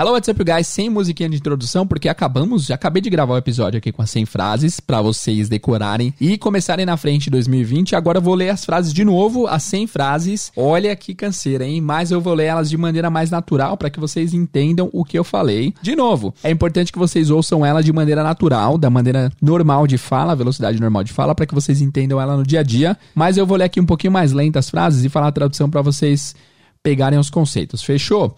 Hello, what's up, guys? Sem musiquinha de introdução, porque acabamos, já acabei de gravar o um episódio aqui com as 100 frases para vocês decorarem e começarem na frente 2020. Agora eu vou ler as frases de novo, as 100 frases. Olha que canseira, hein? Mas eu vou ler elas de maneira mais natural para que vocês entendam o que eu falei. De novo, é importante que vocês ouçam ela de maneira natural, da maneira normal de fala, velocidade normal de fala, para que vocês entendam ela no dia a dia. Mas eu vou ler aqui um pouquinho mais lenta as frases e falar a tradução para vocês pegarem os conceitos. Fechou?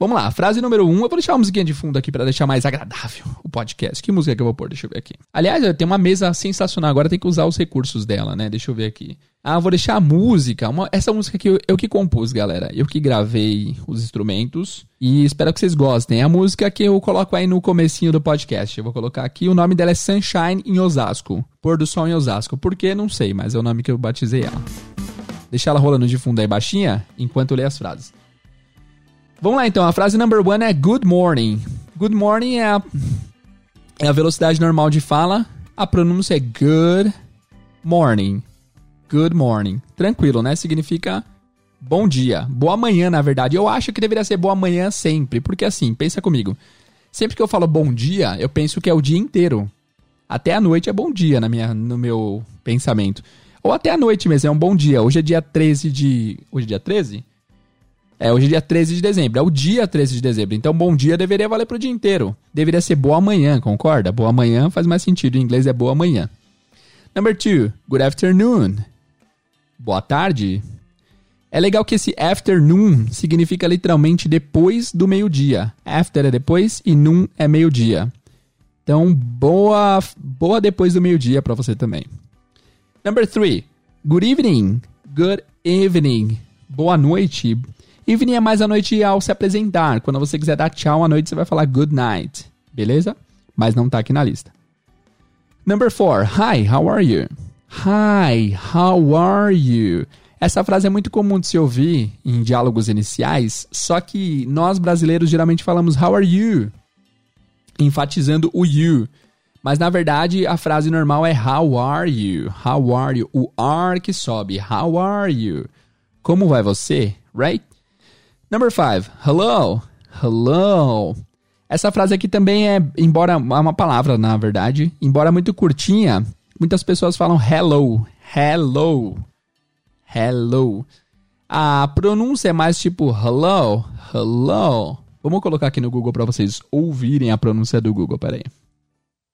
Vamos lá, frase número um. Eu vou deixar uma musiquinha de fundo aqui para deixar mais agradável o podcast. Que música que eu vou pôr? Deixa eu ver aqui. Aliás, tem uma mesa sensacional. Agora tem que usar os recursos dela, né? Deixa eu ver aqui. Ah, vou deixar a música. Uma, essa música aqui eu, eu que compus, galera. Eu que gravei os instrumentos. E espero que vocês gostem. É a música que eu coloco aí no comecinho do podcast. Eu vou colocar aqui. O nome dela é Sunshine em Osasco. Pôr do Sol em Osasco. Por que? Não sei, mas é o nome que eu batizei ela. Deixa ela rolando de fundo aí baixinha, enquanto eu leio as frases. Vamos lá então, a frase number one é good morning. Good morning é a, é a velocidade normal de fala. A pronúncia é good morning. Good morning. Tranquilo, né? Significa bom dia. Boa manhã, na verdade. Eu acho que deveria ser boa manhã sempre. Porque assim, pensa comigo. Sempre que eu falo bom dia, eu penso que é o dia inteiro. Até a noite é bom dia na minha, no meu pensamento. Ou até a noite mesmo, é um bom dia. Hoje é dia 13 de. Hoje é dia 13? É, hoje é dia 13 de dezembro. É o dia 13 de dezembro. Então, bom dia deveria valer pro dia inteiro. Deveria ser boa manhã, concorda? Boa manhã faz mais sentido. Em inglês é boa manhã. Number two, good afternoon. Boa tarde. É legal que esse afternoon significa literalmente depois do meio-dia. After é depois e noon é meio-dia. Então, boa, boa depois do meio-dia para você também. Number three, good evening. Good evening. Boa noite. Evening é mais a noite ao se apresentar. Quando você quiser dar tchau à noite, você vai falar good night. Beleza? Mas não tá aqui na lista. Number 4. Hi, how are you? Hi, how are you? Essa frase é muito comum de se ouvir em diálogos iniciais, só que nós brasileiros geralmente falamos how are you, enfatizando o you. Mas na verdade a frase normal é how are you? How are you? O are que sobe. How are you? Como vai você? Right? Number five, hello, hello. Essa frase aqui também é, embora é uma palavra, na verdade, embora muito curtinha, muitas pessoas falam hello, hello, hello. A pronúncia é mais tipo hello, hello. Vamos colocar aqui no Google para vocês ouvirem a pronúncia do Google, peraí.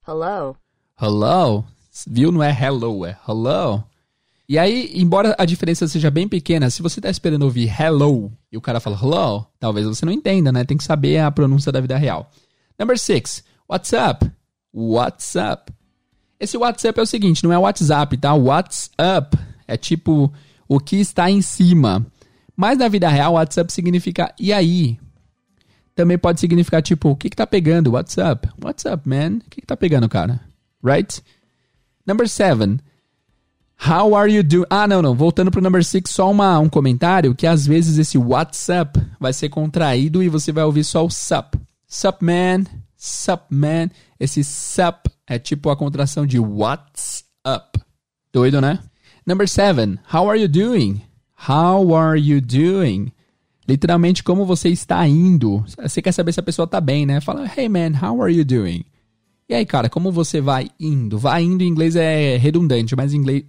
Hello. Hello. Viu? Não é hello, é hello. E aí, embora a diferença seja bem pequena, se você está esperando ouvir hello e o cara fala hello, talvez você não entenda, né? Tem que saber a pronúncia da vida real. Number six, what's up? What's up? Esse WhatsApp é o seguinte, não é WhatsApp, tá? What's up é tipo o que está em cima. Mas na vida real, WhatsApp significa e aí? Também pode significar tipo, o que que tá pegando? What's up? What's up, man? O que que tá pegando, cara? Right? Number seven, How are you doing? Ah, não, não. Voltando pro number 6, só uma, um comentário que às vezes esse WhatsApp vai ser contraído e você vai ouvir só o sup. Sup, man. Sup, man. Esse sup é tipo a contração de what's up. Doido, né? Number 7. How are you doing? How are you doing? Literalmente, como você está indo. Você quer saber se a pessoa tá bem, né? Fala, hey man, how are you doing? E aí, cara, como você vai indo? Vai indo em inglês é redundante, mas em inglês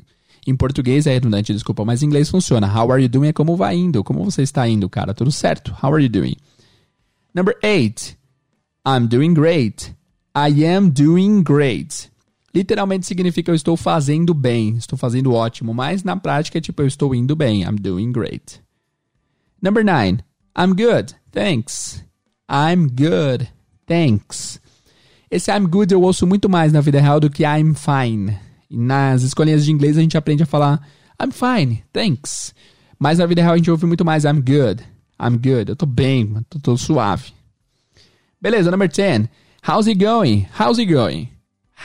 em português é redundante, desculpa, mas em inglês funciona. How are you doing é como vai indo, como você está indo, cara. Tudo certo. How are you doing? Number eight. I'm doing great. I am doing great. Literalmente significa eu estou fazendo bem, estou fazendo ótimo, mas na prática é tipo eu estou indo bem. I'm doing great. Number nine. I'm good. Thanks. I'm good. Thanks. Esse I'm good eu ouço muito mais na vida real do que I'm fine. Nas escolinhas de inglês a gente aprende a falar I'm fine, thanks. Mas na vida real a gente ouve muito mais I'm good. I'm good. Eu tô bem, tô, tô suave. Beleza, number 10. How's it going? How's it going?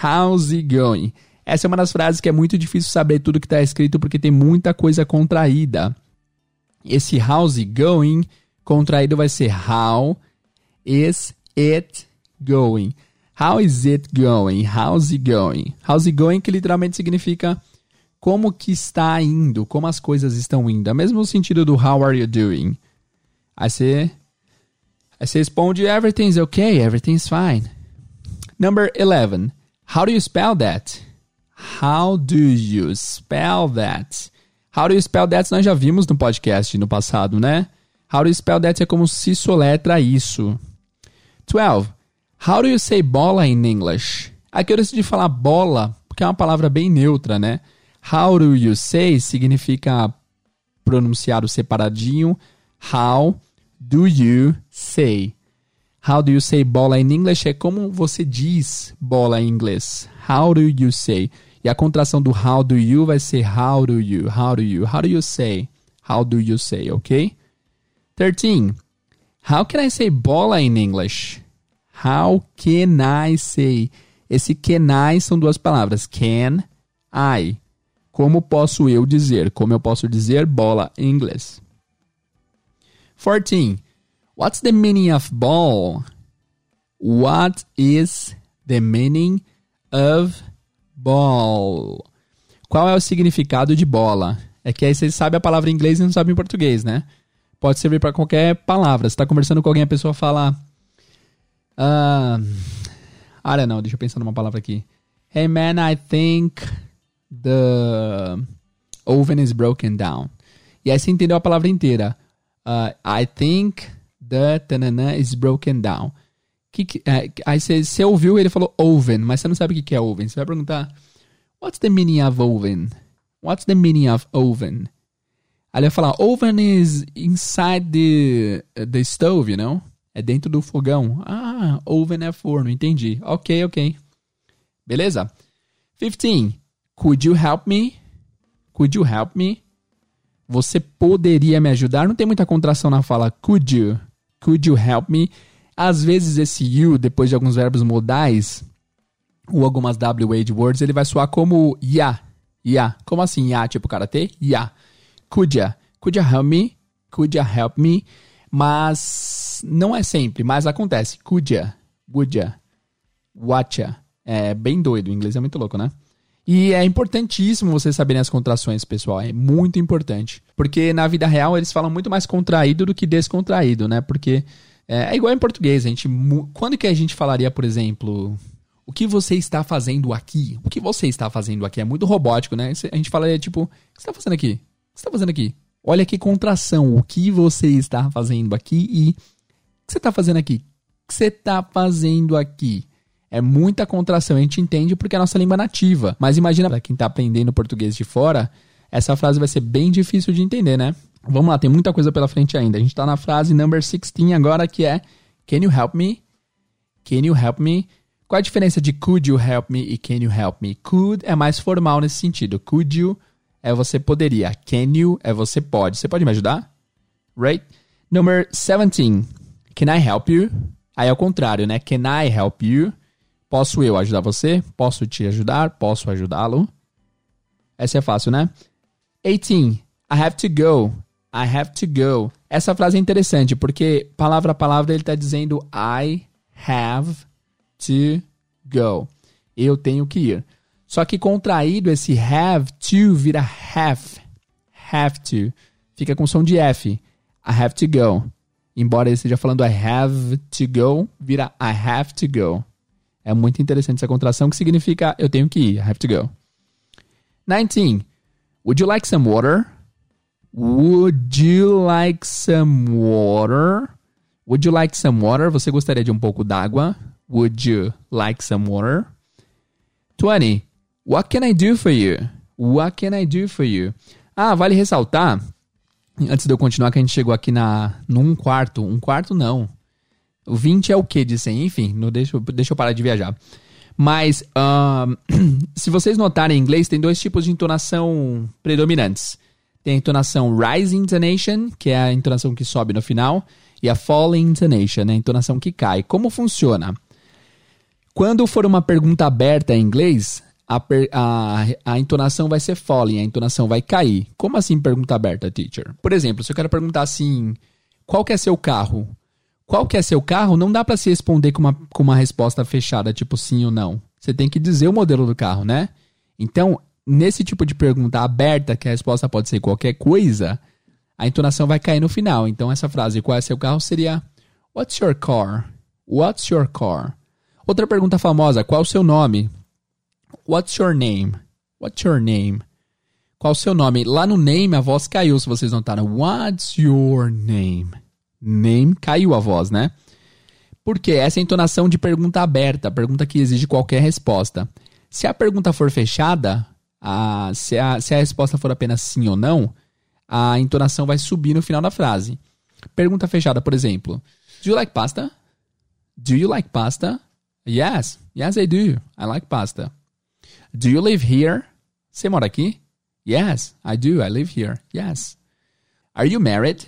How's it going? Essa é uma das frases que é muito difícil saber tudo que está escrito porque tem muita coisa contraída. Esse how's it going contraído vai ser how is it going? How is it going? How's it going? How's it going que literalmente significa como que está indo, como as coisas estão indo. É mesmo o sentido do how are you doing. Aí você Aí você responde, everything's okay, everything's fine. Number 11. How do you spell that? How do you spell that? How do you spell that nós já vimos no podcast no passado, né? How do you spell that é como se soletra isso. 12. How do you say bola in English? Aqui eu decidi falar bola, porque é uma palavra bem neutra, né? How do you say significa pronunciado separadinho. How do you say? How do you say bola in English é como você diz bola em inglês. How do you say? E a contração do how do you vai ser how do you, how do you, how do you say? How do you say, ok? 13. How can I say bola in English? How can I say? Esse can I são duas palavras. Can I. Como posso eu dizer? Como eu posso dizer bola em inglês? 14. What's the meaning of ball? What is the meaning of ball? Qual é o significado de bola? É que aí você sabe a palavra em inglês e não sabe em português, né? Pode servir para qualquer palavra. Você está conversando com alguém, a pessoa fala. Uh, I don't know, deixa eu pensar numa palavra aqui. Hey man, I think the oven is broken down. E aí você entendeu a palavra inteira. Uh, I think the tanana is broken down. Que, que, uh, aí você, você ouviu ele falou oven, mas você não sabe o que é oven. Você vai perguntar, what's the meaning of oven? What's the meaning of oven? Aí ele vai falar, oven is inside the, the stove, you know? É dentro do fogão. Ah, oven é forno, entendi. Ok, ok. Beleza? 15. Could you help me? Could you help me? Você poderia me ajudar? Não tem muita contração na fala could you. Could you help me? Às vezes esse you, depois de alguns verbos modais, ou algumas WH words, ele vai soar como ya. Ya. Como assim ya? Tipo karatê? Ya. Could ya? Could you help me? Could you help me? Mas não é sempre, mas acontece. Ya? What ya? É bem doido, o inglês é muito louco, né? E é importantíssimo vocês saberem as contrações, pessoal. É muito importante. Porque na vida real eles falam muito mais contraído do que descontraído, né? Porque é, é igual em português. A gente, quando que a gente falaria, por exemplo, o que você está fazendo aqui? O que você está fazendo aqui? É muito robótico, né? A gente falaria tipo, o que você está fazendo aqui? O que você está fazendo aqui? Olha que contração. O que você está fazendo aqui e que você está fazendo aqui? O que você está fazendo aqui? É muita contração, a gente entende porque é a nossa língua nativa. Mas imagina para quem está aprendendo português de fora, essa frase vai ser bem difícil de entender, né? Vamos lá, tem muita coisa pela frente ainda. A gente está na frase number 16 agora, que é Can you help me? Can you help me? Qual a diferença de could you help me e can you help me? Could é mais formal nesse sentido. Could you é você poderia. Can you é você pode. Você pode me ajudar? Right? Number 17. Can I help you? Aí é o contrário, né? Can I help you? Posso eu ajudar você? Posso te ajudar? Posso ajudá-lo? Essa é fácil, né? 18. I have to go. I have to go. Essa frase é interessante porque palavra a palavra ele está dizendo I have to go. Eu tenho que ir. Só que contraído esse have to vira have. Have to. Fica com som de F. I have to go. Embora ele esteja falando I have to go, vira I have to go. É muito interessante essa contração que significa eu tenho que ir. I have to go. 19. Would you like some water? Would you like some water? Would you like some water? Você gostaria de um pouco d'água? Would you like some water? 20. What can I do for you? What can I do for you? Ah, vale ressaltar, antes de eu continuar, que a gente chegou aqui na num quarto. Um quarto não. O 20 é o que de 100? Enfim, não deixa, deixa eu parar de viajar. Mas, se vocês notarem em inglês, tem dois tipos de entonação predominantes. Tem a entonação rising intonation, que é a entonação que sobe no final, e a falling intonation, né, a entonação que cai. Como funciona? Quando for uma pergunta aberta em inglês, a, a, a entonação vai ser falling, a entonação vai cair. Como assim pergunta aberta, teacher? Por exemplo, se eu quero perguntar assim, qual que é seu carro? qual que é seu carro, não dá para se responder com uma, com uma resposta fechada, tipo sim ou não. Você tem que dizer o modelo do carro, né? Então, nesse tipo de pergunta aberta, que a resposta pode ser qualquer coisa, a entonação vai cair no final. Então, essa frase, qual é seu carro, seria What's your car? What's your car? Outra pergunta famosa, qual o seu nome? What's your name? What's your name? Qual o seu nome? Lá no name a voz caiu, se vocês notaram. What's your name? Name caiu a voz, né? Porque essa é entonação de pergunta aberta, pergunta que exige qualquer resposta. Se a pergunta for fechada, a, se, a, se a resposta for apenas sim ou não, a entonação vai subir no final da frase. Pergunta fechada, por exemplo: Do you like pasta? Do you like pasta? Yes, yes I do. I like pasta. Do you live here? Você mora aqui? Yes, I do. I live here. Yes. Are you married?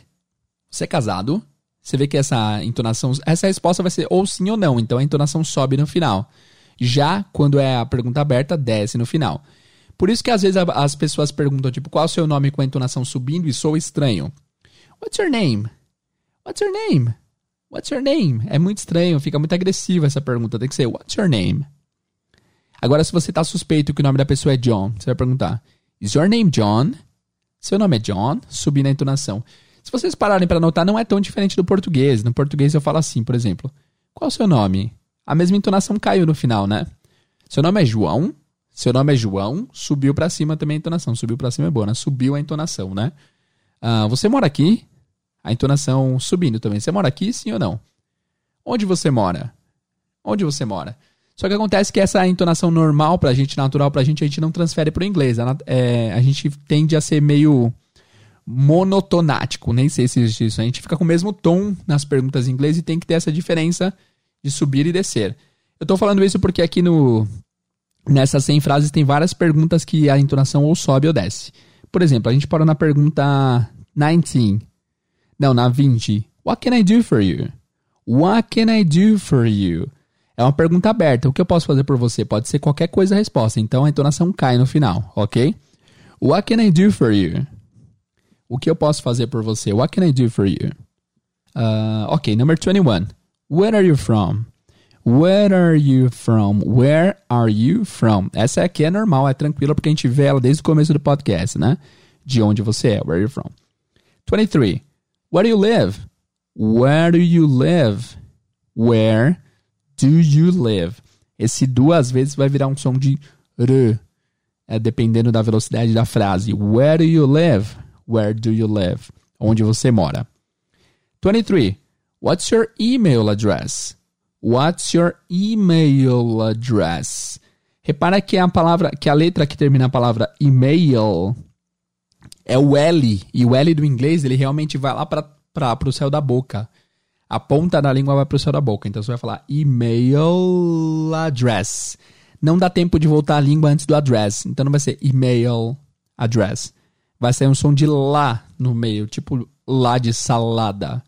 Você é casado? Você vê que essa entonação, essa resposta vai ser ou sim ou não, então a entonação sobe no final. Já quando é a pergunta aberta, desce no final. Por isso que às vezes as pessoas perguntam, tipo, qual é o seu nome com a entonação subindo e sou estranho. What's your name? What's your name? What's your name? É muito estranho, fica muito agressiva essa pergunta. Tem que ser What's your name? Agora, se você está suspeito que o nome da pessoa é John, você vai perguntar Is your name John? Seu nome é John? Subir na entonação. Se vocês pararem para notar, não é tão diferente do português. No português eu falo assim, por exemplo: Qual o seu nome? A mesma entonação caiu no final, né? Seu nome é João? Seu nome é João? Subiu para cima também a entonação. Subiu para cima é boa, né? Subiu a entonação, né? Ah, você mora aqui? A entonação subindo também. Você mora aqui, sim ou não? Onde você mora? Onde você mora? Só que acontece que essa entonação normal pra gente, natural pra gente, a gente não transfere pro inglês. A, é, a gente tende a ser meio monotonático, nem sei se existe isso. A gente fica com o mesmo tom nas perguntas em inglês e tem que ter essa diferença de subir e descer. Eu tô falando isso porque aqui no nessas 100 frases tem várias perguntas que a entonação ou sobe ou desce. Por exemplo, a gente parou na pergunta 19. Não, na 20. What can I do for you? What can I do for you? É uma pergunta aberta. O que eu posso fazer por você? Pode ser qualquer coisa a resposta. Então a entonação cai no final, ok? What can I do for you? O que eu posso fazer por você? What can I do for you? Uh, ok, number 21. Where are you from? Where are you from? Where are you from? Essa aqui é normal, é tranquila, porque a gente vê ela desde o começo do podcast, né? De onde você é. Where are you from? 23. Where do you live? Where do you live? Where do you live? Esse duas vezes vai virar um som de r, é, dependendo da velocidade da frase. Where do you live? Where do you live? Onde você mora. 23. What's your email address? What's your email address? Repara que a palavra, que a letra que termina a palavra email é o L, e o L do inglês, ele realmente vai lá para o céu da boca a ponta da língua vai para o céu da boca. Então você vai falar email address. Não dá tempo de voltar a língua antes do address. Então não vai ser email address. Vai ser um som de lá no meio, tipo lá de salada.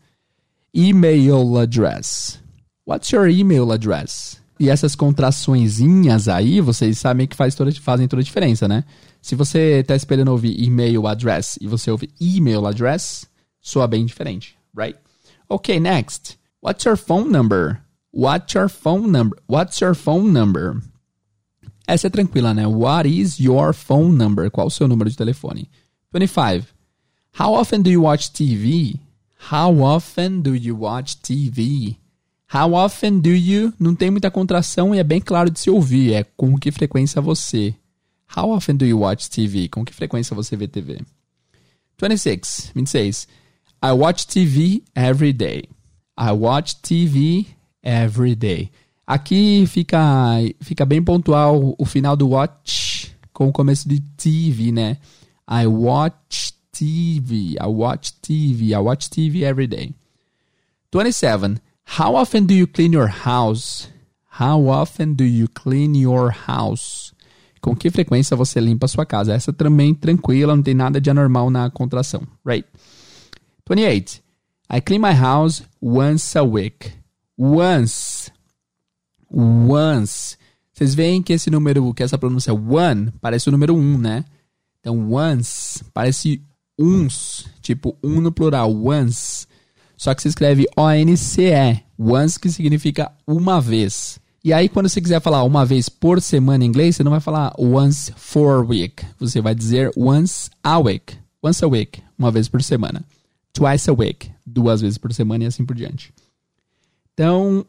Email address. What's your email address? E essas contraçõezinhas aí, vocês sabem que faz toda, fazem toda a diferença, né? Se você está esperando ouvir email address e você ouve email address, soa bem diferente, right? Okay, next. What's your phone number? What's your phone number? What's your phone number? Essa é tranquila, né? What is your phone number? Qual o seu número de telefone? 25. How often do you watch TV? How often do you watch TV? How often do you? Não tem muita contração e é bem claro de se ouvir. É com que frequência você. How often do you watch TV? Com que frequência você vê TV? 26. 26. I watch TV every day. I watch TV every day. Aqui fica, fica bem pontual o final do watch com o começo de TV, né? I watch TV. I watch TV. I watch TV every day. 27. How often do you clean your house? How often do you clean your house? Com que frequência você limpa a sua casa? Essa também tranquila, não tem nada de anormal na contração, right? 28. I clean my house once a week. Once. Once. Vocês veem que esse número, que essa pronúncia one, parece o número um, né? Então, once parece uns, tipo um no plural, once. Só que se escreve O-N-C-E, once que significa uma vez. E aí, quando você quiser falar uma vez por semana em inglês, você não vai falar once for week. Você vai dizer once a week. Once a week, uma vez por semana twice a week, duas vezes por semana e assim por diante. Então,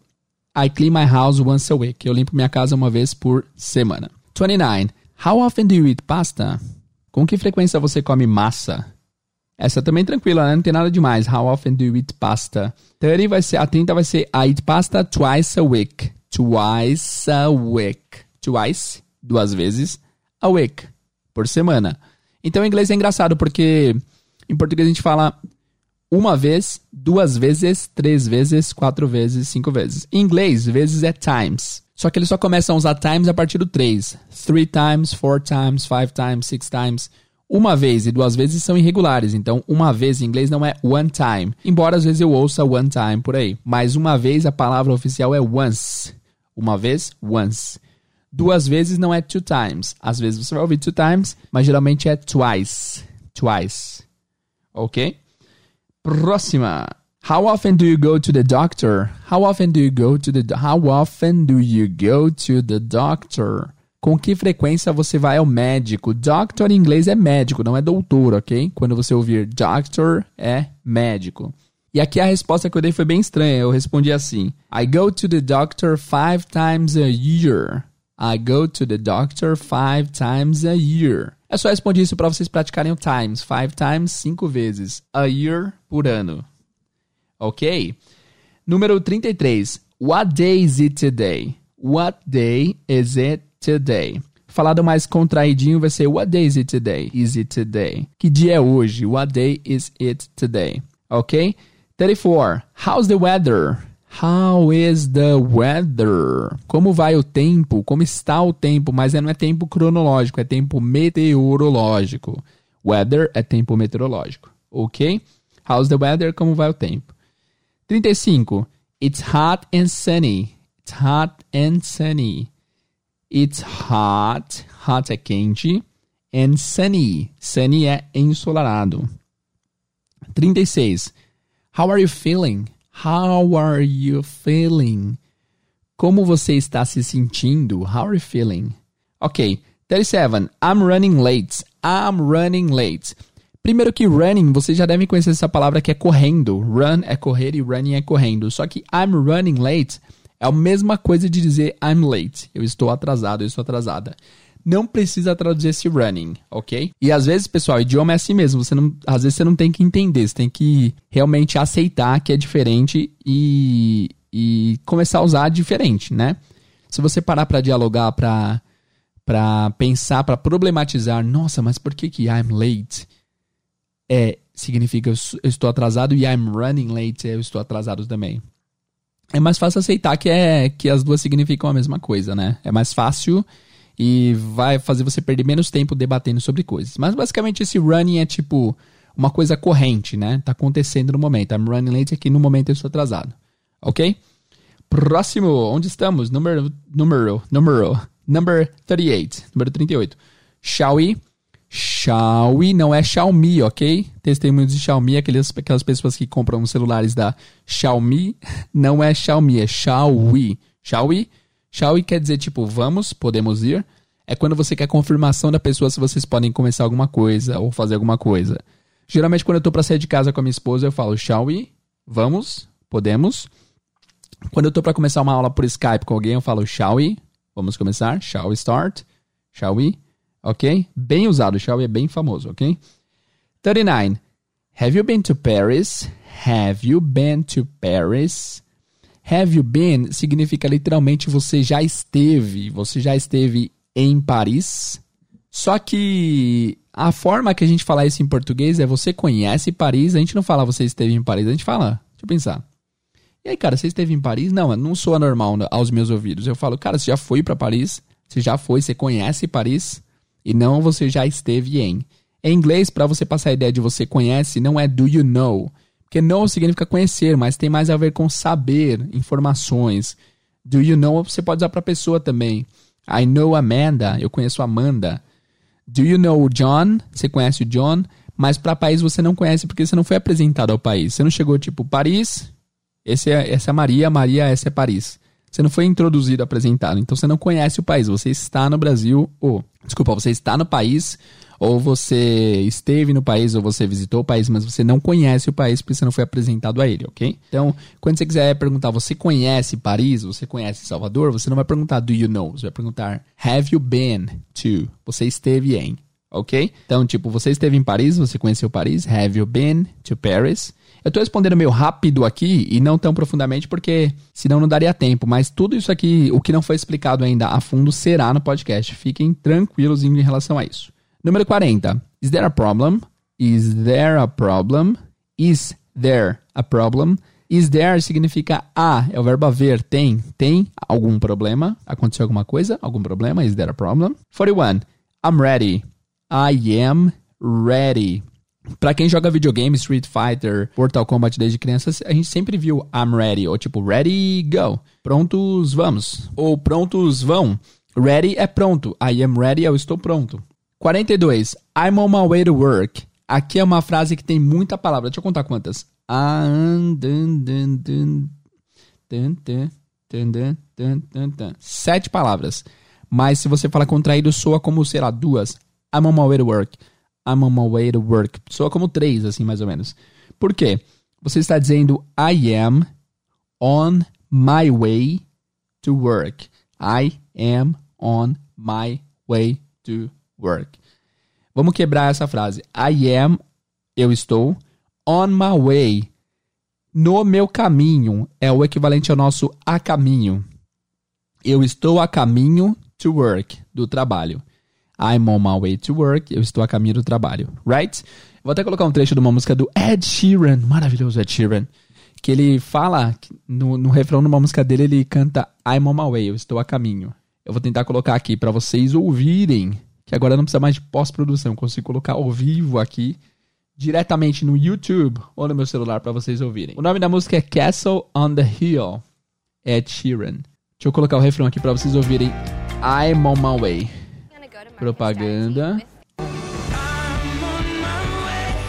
I clean my house once a week. Eu limpo minha casa uma vez por semana. 29. How often do you eat pasta? Com que frequência você come massa? Essa também é tranquila, né? Não tem nada demais. How often do you eat pasta? 30 vai ser, a 30 vai ser I eat pasta twice a week. Twice a week. Twice, duas vezes. A week, por semana. Então, em inglês é engraçado, porque em português a gente fala uma vez, duas vezes, três vezes, quatro vezes, cinco vezes. Em inglês, vezes é times. Só que eles só começam a usar times a partir do três. Three times, four times, five times, six times. Uma vez e duas vezes são irregulares, então uma vez em inglês não é one time. Embora às vezes eu ouça one time por aí. Mas uma vez a palavra oficial é once. Uma vez, once. Duas vezes não é two times. Às vezes você vai ouvir two times, mas geralmente é twice. Twice. Ok? Próxima. How often do you go to the doctor? How often do you go to the How often do you go to the doctor? Com que frequência você vai ao médico? Doctor em inglês é médico, não é doutor, ok? Quando você ouvir doctor, é médico. E aqui a resposta que eu dei foi bem estranha. Eu respondi assim: I go to the doctor five times a year. I go to the doctor five times a year. É só responder isso para vocês praticarem o times. Five times, cinco vezes. A year, por ano. Ok? Número 33. What day is it today? What day is it today? Falado mais contraidinho vai ser What day is it today? Is it today? Que dia é hoje? What day is it today? Ok? 34. How's the weather? How is the weather? Como vai o tempo? Como está o tempo? Mas não é tempo cronológico, é tempo meteorológico. Weather é tempo meteorológico, ok? How's the weather? Como vai o tempo? 35. It's hot and sunny. It's hot and sunny. It's hot. Hot é quente. And sunny. Sunny é ensolarado. 36. How are you feeling? How are you feeling? Como você está se sentindo? How are you feeling? Ok. 37. I'm running late. I'm running late. Primeiro que running, vocês já devem conhecer essa palavra que é correndo. Run é correr e running é correndo. Só que I'm running late é a mesma coisa de dizer I'm late. Eu estou atrasado, eu estou atrasada não precisa traduzir esse running, ok? E às vezes, pessoal, idioma é assim mesmo. Você não, às vezes você não tem que entender, você tem que realmente aceitar que é diferente e, e começar a usar diferente, né? Se você parar para dialogar, para para pensar, para problematizar, nossa, mas por que que I'm late é significa eu estou atrasado e I'm running late eu estou atrasado também. É mais fácil aceitar que é que as duas significam a mesma coisa, né? É mais fácil e vai fazer você perder menos tempo debatendo sobre coisas. Mas basicamente esse running é tipo uma coisa corrente, né? Tá acontecendo no momento. I'm running late aqui no momento eu estou atrasado. Ok? Próximo, onde estamos? Número, número, número, number 38, número 38. Xiaomi, Xiaomi não é Xiaomi, ok? Testemunhos de Xiaomi, aquelas, aquelas pessoas que compram celulares da Xiaomi, não é Xiaomi, é Xiaomi. Xiaomi Shall we quer dizer tipo vamos, podemos ir. É quando você quer confirmação da pessoa se vocês podem começar alguma coisa ou fazer alguma coisa. Geralmente quando eu tô para sair de casa com a minha esposa, eu falo shall we? Vamos, podemos. Quando eu tô para começar uma aula por Skype com alguém, eu falo shall we? Vamos começar? Shall we start? Shall we? Ok? Bem usado, shall we é bem famoso, ok? 39. Have you been to Paris? Have you been to Paris? Have you been significa literalmente você já esteve, você já esteve em Paris. Só que a forma que a gente fala isso em português é você conhece Paris, a gente não fala você esteve em Paris, a gente fala, deixa eu pensar. E aí, cara, você esteve em Paris? Não, não sou anormal aos meus ouvidos. Eu falo, cara, você já foi para Paris? Você já foi, você conhece Paris? E não você já esteve em. Em inglês, para você passar a ideia de você conhece, não é do you know. Porque know significa conhecer, mas tem mais a ver com saber, informações. Do you know você pode usar para pessoa também. I know Amanda, eu conheço Amanda. Do you know John? Você conhece o John, mas para país você não conhece porque você não foi apresentado ao país. Você não chegou tipo Paris, esse é, essa é Maria, Maria, essa é Paris. Você não foi introduzido, apresentado. Então você não conhece o país. Você está no Brasil, ou, desculpa, você está no país Ou você esteve no país ou você visitou o país, mas você não conhece o país porque você não foi apresentado a ele, ok? Então, quando você quiser perguntar, você conhece Paris? Você conhece Salvador? Você não vai perguntar do you know? Você vai perguntar have you been to? Você esteve em, ok? Então, tipo, você esteve em Paris? Você conheceu Paris? Have you been to Paris? Eu tô respondendo meio rápido aqui e não tão profundamente porque senão não daria tempo, mas tudo isso aqui, o que não foi explicado ainda a fundo, será no podcast. Fiquem tranquilos em relação a isso. Número 40. Is there a problem? Is there a problem? Is there a problem? Is there significa a, é o verbo haver, tem, tem algum problema? Aconteceu alguma coisa? Algum problema? Is there a problem? 41. I'm ready. I am ready. Pra quem joga videogame, Street Fighter, Mortal Kombat desde criança, a gente sempre viu I'm ready, ou tipo, ready, go. Prontos, vamos. Ou prontos, vão. Ready é pronto. I am ready, eu estou pronto. 42. I'm on my way to work. Aqui é uma frase que tem muita palavra. Deixa eu contar quantas. Sete palavras. Mas se você fala contraído, soa como, sei lá, duas. I'm on my way to work. I'm on my way to work. Soa como três, assim, mais ou menos. Por quê? Você está dizendo I am on my way to work. I am on my way to work. Vamos quebrar essa frase. I am, eu estou, on my way, no meu caminho, é o equivalente ao nosso a caminho. Eu estou a caminho to work, do trabalho. I'm on my way to work. Eu estou a caminho do trabalho. Right? Vou até colocar um trecho de uma música do Ed Sheeran. Maravilhoso Ed Sheeran. Que ele fala, no, no refrão de uma música dele, ele canta I'm on my way. Eu estou a caminho. Eu vou tentar colocar aqui para vocês ouvirem. Que agora não precisa mais de pós-produção. Consigo colocar ao vivo aqui. Diretamente no YouTube ou no meu celular para vocês ouvirem. O nome da música é Castle on the Hill. Ed Sheeran. Deixa eu colocar o refrão aqui para vocês ouvirem. I'm on my way. Propaganda.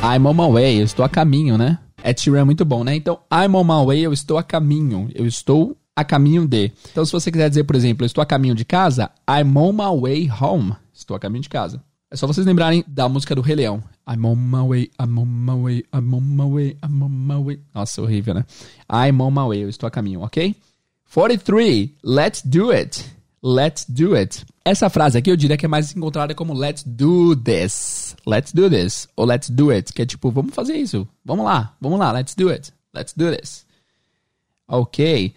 I'm on my way, eu estou a caminho, né? Ed Sheeran é muito bom, né? Então, I'm on my way, eu estou a caminho. Eu estou a caminho de. Então, se você quiser dizer, por exemplo, eu estou a caminho de casa, I'm on my way home. Estou a caminho de casa. É só vocês lembrarem da música do Rei Leão. I'm on my way, I'm on my way, I'm on my way, I'm on my way. Nossa, horrível, né? I'm on my way, eu estou a caminho, ok? 43. Let's do it. Let's do it. Essa frase aqui eu diria que é mais encontrada como let's do this. Let's do this. Ou let's do it. Que é tipo, vamos fazer isso. Vamos lá. Vamos lá. Let's do it. Let's do this. Ok.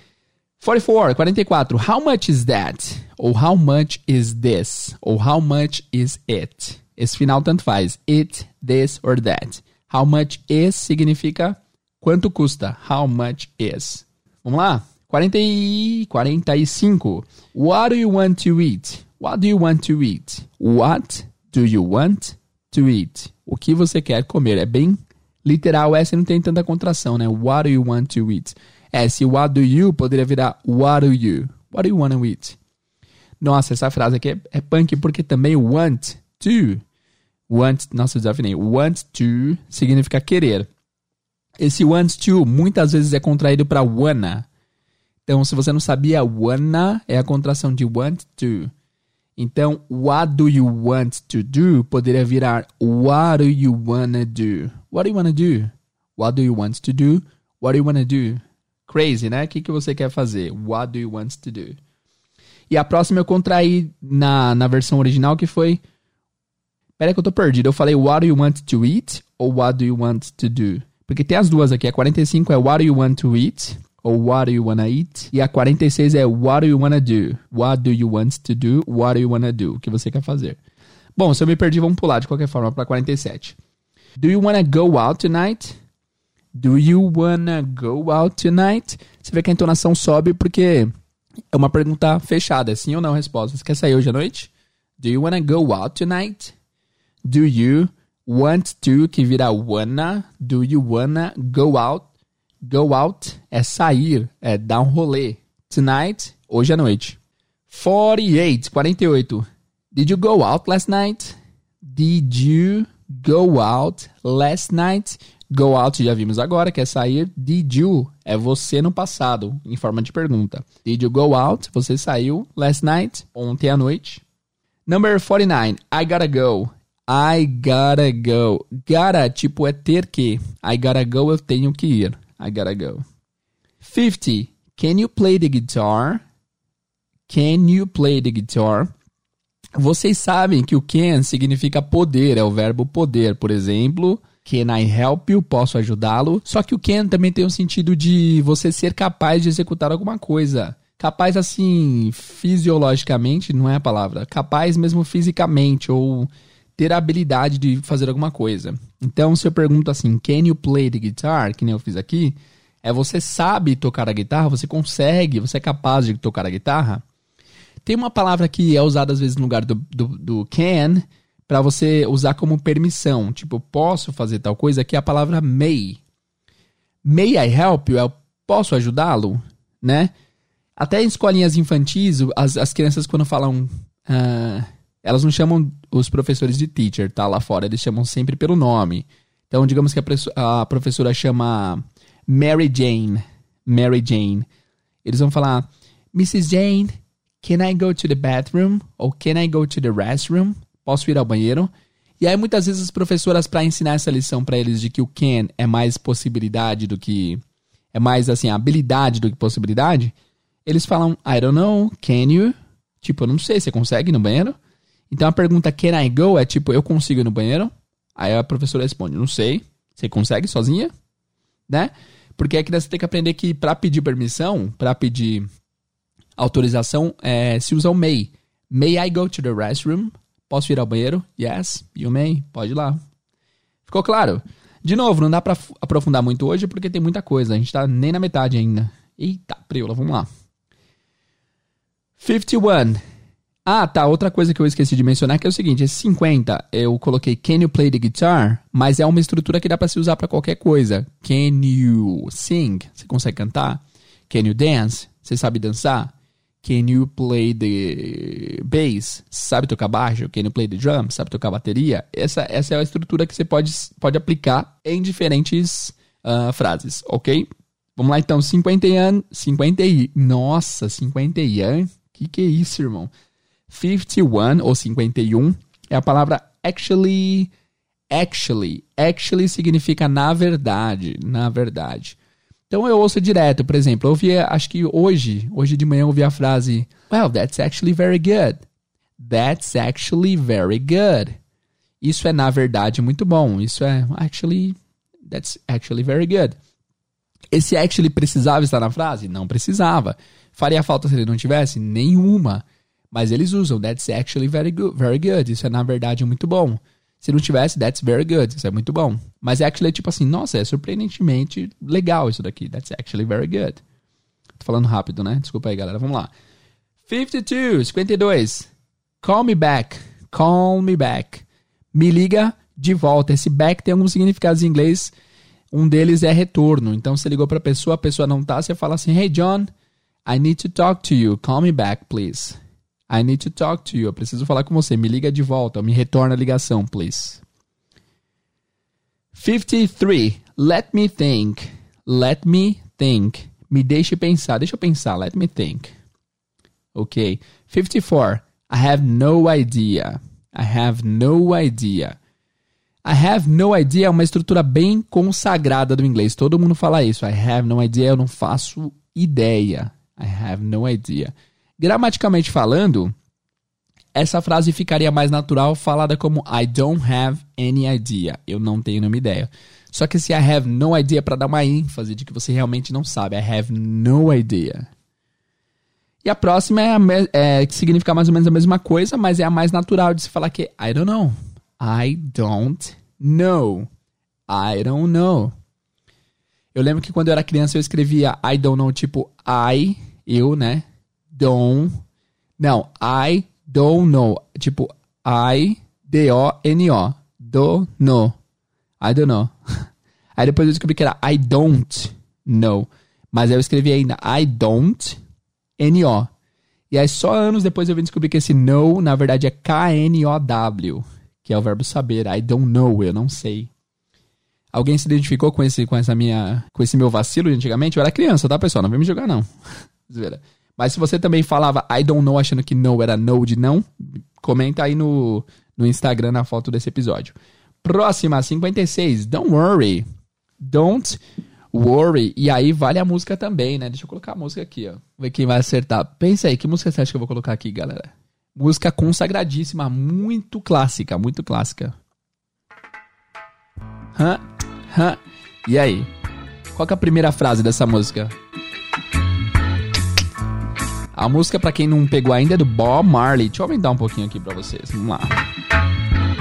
44, 44. How much is that? Ou how much is this? Ou how much is it? Esse final tanto faz. It, this or that. How much is significa quanto custa. How much is. Vamos lá? 40 e 45. What do you want to eat? What do you want to eat? What do you want to eat? O que você quer comer? É bem literal, essa não tem tanta contração, né? What do you want to eat? É, se what do you poderia virar what do you? What do you want to eat? Nossa, essa frase aqui é, é punk porque também want to. Want, nossa, eu desafinei. Want to significa querer. Esse want to muitas vezes é contraído para wanna. Então, se você não sabia, wanna é a contração de want to. Então, what do you want to do poderia virar what do you wanna do? What do you wanna do? What do you want to do? What do you wanna do? Crazy, né? O que, que você quer fazer? What do you want to do? E a próxima eu contraí na, na versão original que foi. Pera que eu tô perdido. Eu falei what do you want to eat ou what do you want to do? Porque tem as duas aqui. A 45 é what do you want to eat ou What do you wanna eat? E a 46 é What do you wanna do? What do you want to do? What do you wanna do? O que você quer fazer? Bom, se eu me perdi, vamos pular de qualquer forma para 47. Do you wanna go out tonight? Do you wanna go out tonight? Você vê que a entonação sobe porque é uma pergunta fechada, é sim ou não a resposta. Você quer sair hoje à noite? Do you wanna go out tonight? Do you want to, que vira wanna? Do you wanna go out Go out é sair, é dar um rolê. Tonight, hoje à noite. 48, 48. Did you go out last night? Did you go out last night? Go out já vimos agora, que é sair. Did you é você no passado, em forma de pergunta. Did you go out? Você saiu last night? Ontem à noite. Number 49. I gotta go. I gotta go. Gotta, tipo, é ter que. I gotta go, eu tenho que ir. I gotta go. 50. Can you play the guitar? Can you play the guitar? Vocês sabem que o can significa poder, é o verbo poder. Por exemplo, can I help you? Posso ajudá-lo? Só que o can também tem um sentido de você ser capaz de executar alguma coisa. Capaz assim, fisiologicamente, não é a palavra. Capaz mesmo fisicamente, ou ter a habilidade de fazer alguma coisa. Então, se eu pergunto assim, can you play the guitar? Que nem eu fiz aqui. É você sabe tocar a guitarra, você consegue, você é capaz de tocar a guitarra. Tem uma palavra que é usada às vezes no lugar do, do, do can para você usar como permissão. Tipo, posso fazer tal coisa, que é a palavra may. May I help you? Eu posso ajudá-lo? Né? Até em escolinhas infantis, as, as crianças quando falam... Uh, elas não chamam os professores de teacher, tá? Lá fora, eles chamam sempre pelo nome. Então, digamos que a, a professora chama Mary Jane. Mary Jane. Eles vão falar, Mrs. Jane, Can I go to the bathroom? Ou Can I go to the restroom? Posso ir ao banheiro? E aí muitas vezes as professoras para ensinar essa lição para eles de que o can é mais possibilidade do que é mais assim, habilidade do que possibilidade, eles falam I don't know, can you? Tipo, eu não sei, você consegue ir no banheiro? Então a pergunta can I go é tipo, eu consigo ir no banheiro? Aí a professora responde, não sei. Você consegue sozinha? Né? Porque que você tem que aprender que para pedir permissão, para pedir autorização é, se usa o may. May I go to the restroom? Posso ir ao banheiro? Yes, you may. Pode ir lá. Ficou claro? De novo, não dá para aprofundar muito hoje porque tem muita coisa. A gente tá nem na metade ainda. Eita, preula, vamos lá. 51. Ah, tá. Outra coisa que eu esqueci de mencionar que é o seguinte: esse 50 eu coloquei Can you play the guitar? Mas é uma estrutura que dá para se usar para qualquer coisa. Can you sing? Você consegue cantar? Can you dance? Você sabe dançar? Can you play the bass? Sabe tocar baixo? Can you play the drum? Sabe tocar bateria? Essa, essa é a estrutura que você pode, pode aplicar em diferentes uh, frases, ok? Vamos lá então, 50 anos. 50 Nossa, 50 anos? Que que é isso, irmão? 51 ou 51 é a palavra actually. Actually. Actually significa na verdade. Na verdade. Então eu ouço direto, por exemplo, eu ouvi, acho que hoje, hoje de manhã eu ouvi a frase, Well, that's actually very good. That's actually very good. Isso é na verdade muito bom. Isso é actually, that's actually very good. Esse actually precisava estar na frase? Não precisava. Faria falta se ele não tivesse? Nenhuma. Mas eles usam that's actually very good, very good. Isso é na verdade muito bom. Se não tivesse, that's very good. Isso é muito bom. Mas actually é tipo assim, nossa, é surpreendentemente legal isso daqui. That's actually very good. Tô falando rápido, né? Desculpa aí, galera. Vamos lá. 52, 52. Call me back. Call me back. Me liga de volta. Esse back tem alguns significados em inglês. Um deles é retorno. Então, você ligou pra pessoa, a pessoa não tá, você fala assim, Hey, John, I need to talk to you. Call me back, please. I need to talk to you. Eu preciso falar com você. Me liga de volta. Me retorna a ligação, please. 53. Let me think. Let me think. Me deixe pensar. Deixa eu pensar. Let me think. Ok. 54. I have no idea. I have no idea. I have no idea é uma estrutura bem consagrada do inglês. Todo mundo fala isso. I have no idea. Eu não faço ideia. I have no idea. Gramaticalmente falando, essa frase ficaria mais natural falada como I don't have any idea. Eu não tenho nenhuma ideia. Só que esse I have no idea para dar uma ênfase de que você realmente não sabe. I have no idea. E a próxima é, a, é que significa mais ou menos a mesma coisa, mas é a mais natural de se falar que I don't know. I don't know. I don't know. Eu lembro que quando eu era criança eu escrevia I don't know tipo I, eu, né? Don't. Não, I don't know. Tipo, I, D-O-N-O. Do, no. I don't know. Aí depois eu descobri que era I don't know. Mas aí eu escrevi ainda I don't, N-O. E aí só anos depois eu vim descobrir que esse know, na verdade, é K-N-O-W. Que é o verbo saber. I don't know, eu não sei. Alguém se identificou com esse, com essa minha, com esse meu vacilo de antigamente? Eu era criança, tá, pessoal? Não vem me jogar, não. Mas se você também falava I don't know achando que no era no de não, comenta aí no, no Instagram na foto desse episódio. Próxima, 56. Don't worry. Don't worry. E aí vale a música também, né? Deixa eu colocar a música aqui, ó. Ver quem vai acertar. Pensa aí, que música você acha que eu vou colocar aqui, galera? Música consagradíssima, muito clássica, muito clássica. Hã? Hã? E aí? Qual é a primeira frase dessa música? A música, para quem não pegou ainda, é do Bob Marley. Deixa eu aumentar um pouquinho aqui para vocês. Vamos lá.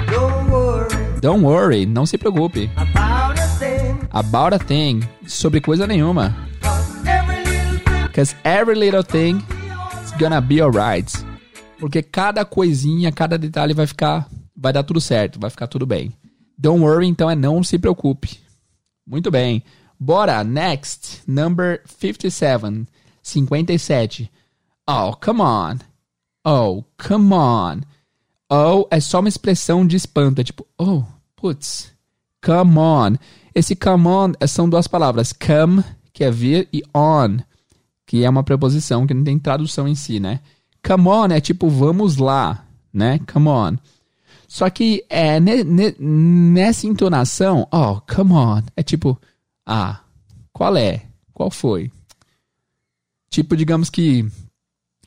Don't worry, Don't worry não se preocupe. About a thing. About a thing. Sobre coisa nenhuma. Because every little thing is gonna be alright. Porque cada coisinha, cada detalhe vai ficar. Vai dar tudo certo, vai ficar tudo bem. Don't worry, então é não se preocupe. Muito bem. Bora, next. Number 57. 57. Oh, come on. Oh, come on. Oh é só uma expressão de espanto. É tipo, oh, putz. Come on. Esse come on são duas palavras. Come, que é vir, e on, que é uma preposição que não tem tradução em si, né? Come on é tipo, vamos lá, né? Come on. Só que é, ne, ne, nessa entonação, oh, come on, é tipo, ah, qual é? Qual foi? Tipo, digamos que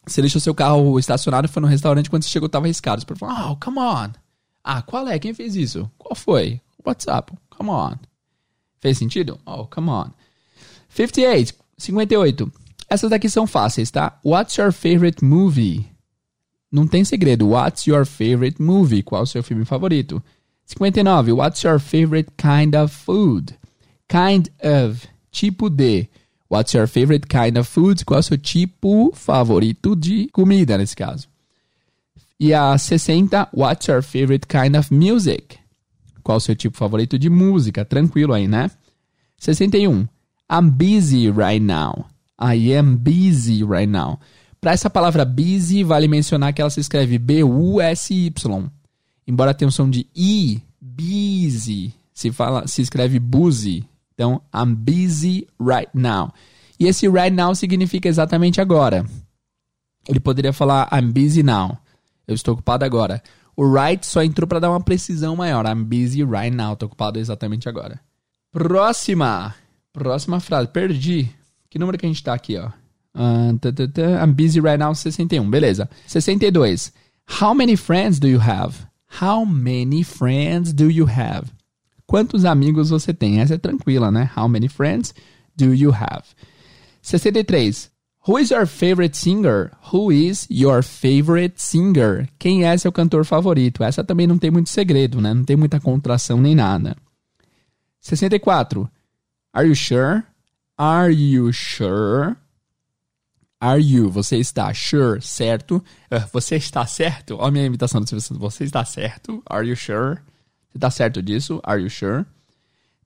você deixou seu carro estacionado e foi no restaurante quando você chegou tava arriscado. Você falou, oh, come on. Ah, qual é? Quem fez isso? Qual foi? What's up? Come on. Fez sentido? Oh, come on. 58, 58. Essas daqui são fáceis, tá? What's your favorite movie? Não tem segredo. What's your favorite movie? Qual o seu filme favorito? 59. What's your favorite kind of food? Kind of. Tipo de. What's your favorite kind of food? Qual é o seu tipo favorito de comida, nesse caso? E a 60, what's your favorite kind of music? Qual é o seu tipo favorito de música? Tranquilo aí, né? 61, I'm busy right now. I am busy right now. Para essa palavra busy, vale mencionar que ela se escreve B-U-S-Y. Embora tenha um som de I, busy, se, fala, se escreve busy, então, I'm busy right now. E esse right now significa exatamente agora. Ele poderia falar I'm busy now. Eu estou ocupado agora. O right só entrou para dar uma precisão maior. I'm busy right now. Estou ocupado exatamente agora. Próxima. Próxima frase. Perdi. Que número que a gente tá aqui, ó? Uh, I'm busy right now, 61. Beleza. 62. How many friends do you have? How many friends do you have? Quantos amigos você tem? Essa é tranquila, né? How many friends do you have? 63. Who is your favorite singer? Who is your favorite singer? Quem é seu cantor favorito? Essa também não tem muito segredo, né? Não tem muita contração nem nada. 64. Are you sure? Are you sure? Are you? Você está sure? Certo? Uh, você está certo? Olha a minha imitação do Você está certo? Are you sure? Você tá certo disso? Are you sure?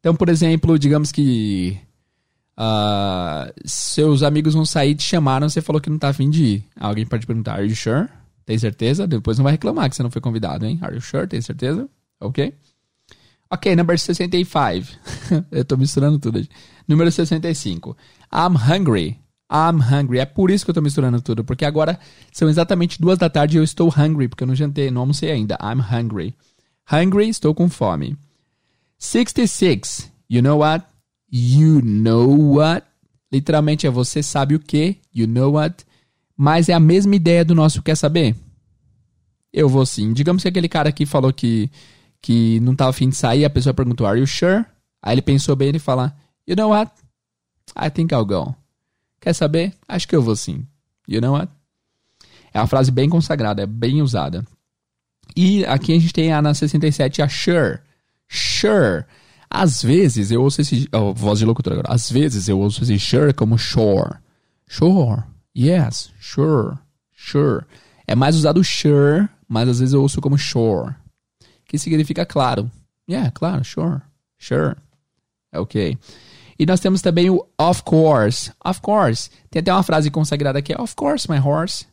Então, por exemplo, digamos que uh, seus amigos vão sair, te chamaram, você falou que não tá afim de ir. Alguém pode perguntar, are you sure? Tem certeza? Depois não vai reclamar que você não foi convidado, hein? Are you sure? Tem certeza? Ok? Ok, number 65. Eu tô misturando tudo. Número 65. I'm hungry. I'm hungry. É por isso que eu tô misturando tudo, porque agora são exatamente duas da tarde e eu estou hungry, porque eu não jantei, não almocei ainda. I'm hungry. Hungry, estou com fome. 66. You know what? You know what? Literalmente é você sabe o que? You know what? Mas é a mesma ideia do nosso quer saber? Eu vou sim. Digamos que aquele cara que falou que, que não estava afim de sair, a pessoa perguntou, Are you sure? Aí ele pensou bem e fala, You know what? I think I'll go. Quer saber? Acho que eu vou sim. You know what? É uma frase bem consagrada, é bem usada. E aqui a gente tem a na 67 a sure. Sure. Às vezes eu ouço esse. Oh, voz de locutor agora. Às vezes eu ouço esse sure como sure. Sure. Yes. Sure. Sure. É mais usado sure, mas às vezes eu ouço como sure. Que significa claro. Yeah, claro, sure. Sure. Ok. E nós temos também o of course. Of course. Tem até uma frase consagrada aqui. Of course, my horse.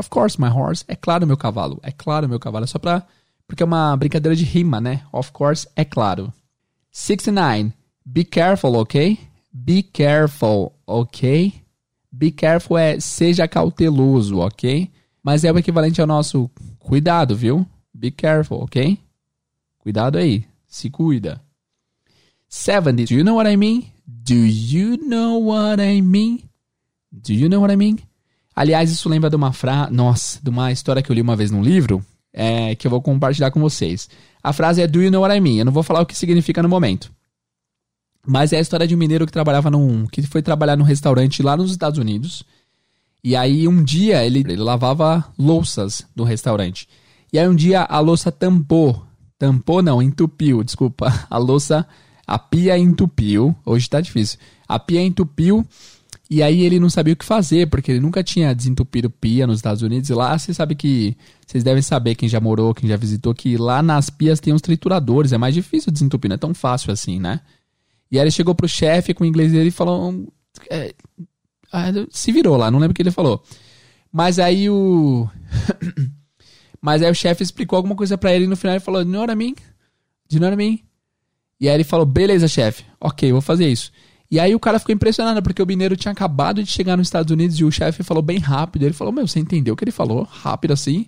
Of course, my horse. É claro, meu cavalo. É claro, meu cavalo. É só pra. Porque é uma brincadeira de rima, né? Of course, é claro. 69. Be careful, ok? Be careful, ok? Be careful é seja cauteloso, ok? Mas é o equivalente ao nosso cuidado, viu? Be careful, ok? Cuidado aí. Se cuida. 70. Do you know what I mean? Do you know what I mean? Do you know what I mean? Aliás, isso lembra de uma frase. Nossa, de uma história que eu li uma vez num livro. É, que eu vou compartilhar com vocês. A frase é Do you know what I mean? Eu não vou falar o que significa no momento. Mas é a história de um mineiro que trabalhava num. que foi trabalhar num restaurante lá nos Estados Unidos. E aí um dia ele, ele lavava louças do restaurante. E aí um dia a louça tampou. Tampou não, entupiu, desculpa. A louça, a pia entupiu. Hoje tá difícil. A pia entupiu. E aí ele não sabia o que fazer, porque ele nunca tinha desentupido pia nos Estados Unidos. E lá você sabe que. Vocês devem saber, quem já morou, quem já visitou, que lá nas pias tem uns trituradores. É mais difícil desentupir, não é tão fácil assim, né? E aí ele chegou pro chefe com o inglês dele e falou. É, ah, se virou lá, não lembro o que ele falou. Mas aí o. Mas aí o chefe explicou alguma coisa para ele e no final ele falou: Não era mim? De não era mim? E aí ele falou: Beleza, chefe, ok, vou fazer isso. E aí o cara ficou impressionado, porque o mineiro tinha acabado de chegar nos Estados Unidos e o chefe falou bem rápido. Ele falou: Meu, você entendeu o que ele falou? Rápido assim?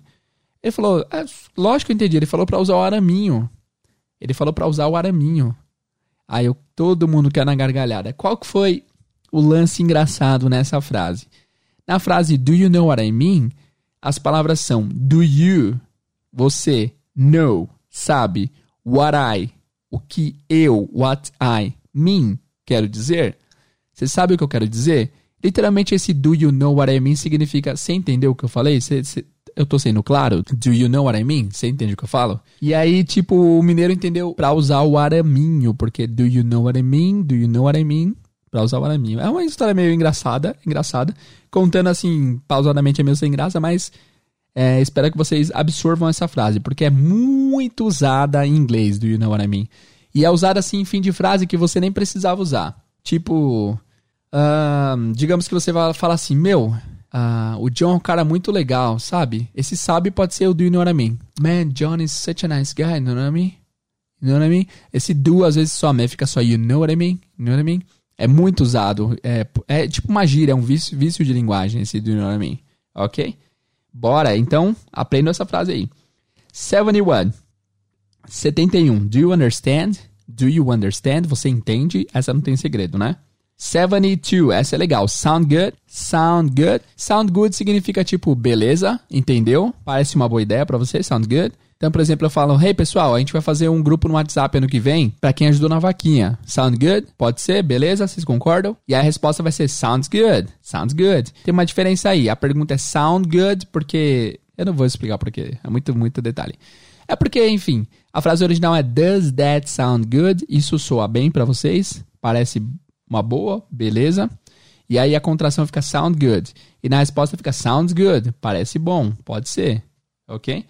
Ele falou: é, Lógico que eu entendi. Ele falou para usar o araminho. Ele falou para usar o araminho. Aí eu, todo mundo quer na gargalhada. Qual que foi o lance engraçado nessa frase. Na frase do you know what I mean, as palavras são do you, você, know, sabe, what I, o que eu, what I mean, quero dizer. Você sabe o que eu quero dizer? Literalmente esse do you know what I mean significa, você entendeu o que eu falei? Você, você, eu tô sendo claro? Do you know what I mean? Você entende o que eu falo? E aí, tipo, o mineiro entendeu pra usar o araminho, porque do you know what I mean? Do you know what I mean? para usar o araminho. É uma história meio engraçada, engraçada, contando assim, pausadamente é meio sem graça, mas é, espero que vocês absorvam essa frase, porque é muito usada em inglês, do you know what I mean? E é usada assim em fim de frase que você nem precisava usar. Tipo, uh, digamos que você vai falar assim, meu, uh, o John é um cara muito legal, sabe? Esse sabe pode ser o do you know what I mean? Man, John is such a nice guy, you know what I mean? You know what I mean? Esse do às vezes some, fica só you know what I mean? You know what I mean? É muito usado. É, é tipo uma gíria, é um vício, vício de linguagem esse do you know what I mean? Ok? Bora, então, aprenda essa frase aí. 71. 71. Do you understand? Do you understand? Você entende? Essa não tem segredo, né? 72. Essa é legal. Sound good? Sound good. Sound good significa tipo, beleza, entendeu? Parece uma boa ideia para você? Sound good. Então, por exemplo, eu falo: Hey pessoal, a gente vai fazer um grupo no WhatsApp ano que vem para quem ajudou na vaquinha. Sound good? Pode ser? Beleza? Vocês concordam? E a resposta vai ser: Sounds good. Sounds good. Tem uma diferença aí. A pergunta é sound good porque. Eu não vou explicar porquê. É muito, muito detalhe. É porque, enfim, a frase original é Does that sound good? Isso soa bem para vocês? Parece uma boa? Beleza? E aí a contração fica sound good. E na resposta fica sounds good. Parece bom. Pode ser. Ok?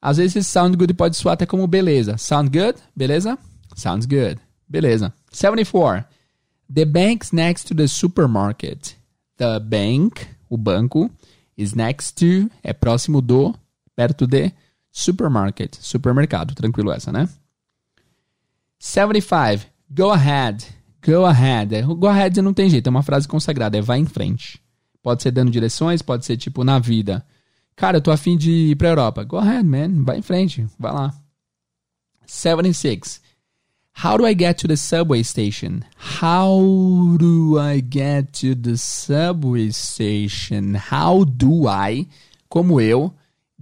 Às vezes esse sound good pode soar até como beleza. Sound good? Beleza? Sounds good. Beleza. 74. The bank's next to the supermarket. The bank, o banco, is next to, é próximo do, perto de, supermarket, supermercado. Tranquilo essa, né? 75. Go ahead. Go ahead. Go ahead não tem jeito, é uma frase consagrada, é vai em frente. Pode ser dando direções, pode ser tipo na vida. Cara, eu tô afim de ir pra Europa. Go ahead, man. Vai em frente. Vai lá. 76. How do I get to the subway station? How do I get to the subway station? How do I, como eu,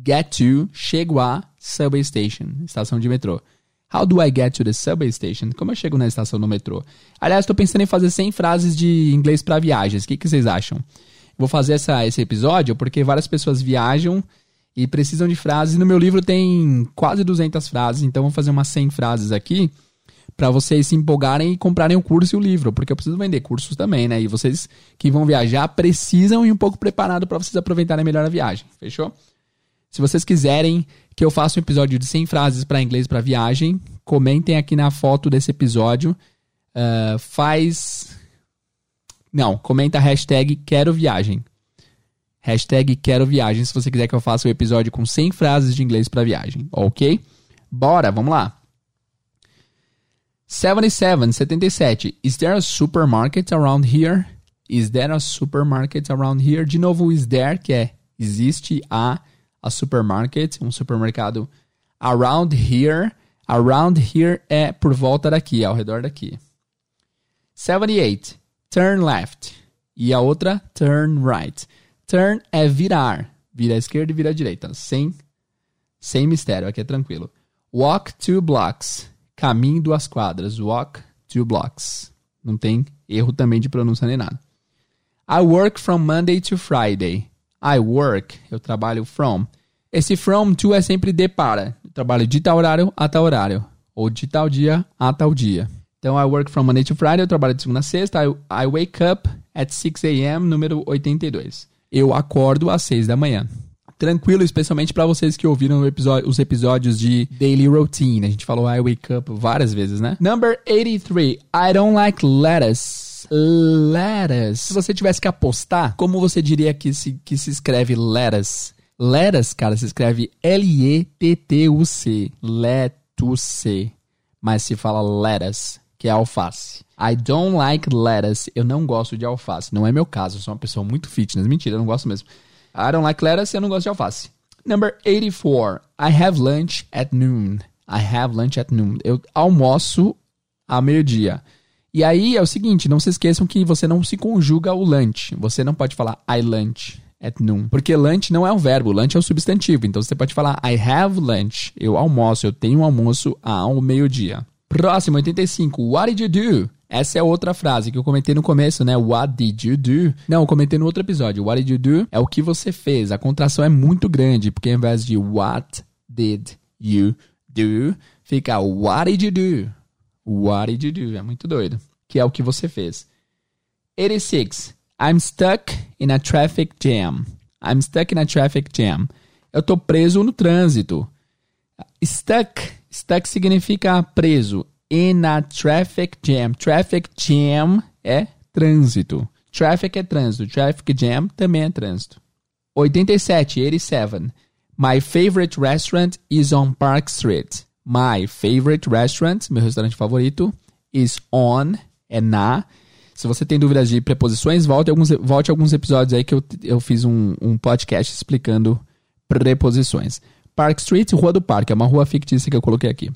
get to, chego a subway station, estação de metrô. How do I get to the subway station? Como eu chego na estação do metrô? Aliás, estou pensando em fazer 100 frases de inglês para viagens. O que, que vocês acham? Vou fazer essa, esse episódio porque várias pessoas viajam e precisam de frases. No meu livro tem quase 200 frases, então vou fazer umas 100 frases aqui para vocês se empolgarem e comprarem o curso e o livro, porque eu preciso vender cursos também, né? E vocês que vão viajar precisam ir um pouco preparado para vocês aproveitarem melhor a viagem. Fechou? Se vocês quiserem que eu faça um episódio de 100 frases para inglês para viagem, comentem aqui na foto desse episódio. Uh, faz não, comenta a hashtag quero viagem. Hashtag quero viagem se você quiser que eu faça um episódio com 100 frases de inglês para viagem, ok? Bora, vamos lá. 77, 77. Is there a supermarket around here? Is there a supermarket around here? De novo, is there, que é existe a, a supermarket, um supermercado Around here. Around here é por volta daqui, ao redor daqui. 78. Turn left. E a outra, turn right. Turn é virar. Vira à esquerda e vira à direita. Sem, sem mistério, aqui é tranquilo. Walk two blocks. Caminho duas quadras. Walk two blocks. Não tem erro também de pronúncia nem nada. I work from Monday to Friday. I work, eu trabalho from. Esse from to é sempre de para. Eu trabalho de tal horário a tal horário. Ou de tal dia a tal dia. Então, I work from Monday to Friday, eu trabalho de segunda a sexta. I, I wake up at 6 a.m., número 82. Eu acordo às 6 da manhã. Tranquilo, especialmente para vocês que ouviram os episódios de Daily Routine. A gente falou I wake up várias vezes, né? Number 83. I don't like lettuce. Lettuce. Se você tivesse que apostar, como você diria que se, que se escreve lettuce? Lettuce, cara, se escreve L-E-T-T-U-C. Lettuce. Mas se fala lettuce que é alface. I don't like lettuce. Eu não gosto de alface. Não é meu caso, eu sou uma pessoa muito fitness. Mentira, eu não gosto mesmo. I don't like lettuce, eu não gosto de alface. Number 84. I have lunch at noon. I have lunch at noon. Eu almoço a meio-dia. E aí é o seguinte, não se esqueçam que você não se conjuga o lunch. Você não pode falar I lunch at noon. Porque lunch não é um verbo, lunch é um substantivo. Então você pode falar I have lunch. Eu almoço, eu tenho um almoço ao meio-dia. Próximo, 85. What did you do? Essa é outra frase que eu comentei no começo, né? What did you do? Não, eu comentei no outro episódio. What did you do? É o que você fez. A contração é muito grande, porque ao invés de what did you do, fica what did you do? What did you do? É muito doido. Que é o que você fez. 86. I'm stuck in a traffic jam. I'm stuck in a traffic jam. Eu tô preso no trânsito. Stuck Stuck significa preso. In a traffic jam. Traffic jam é trânsito. Traffic é trânsito. Traffic jam também é trânsito. 87, 87. My favorite restaurant is on Park Street. My favorite restaurant, meu restaurante favorito, is on, é na. Se você tem dúvidas de preposições, volte alguns, volte alguns episódios aí que eu, eu fiz um, um podcast explicando preposições. Park Street, Rua do Parque. É uma rua fictícia que eu coloquei aqui.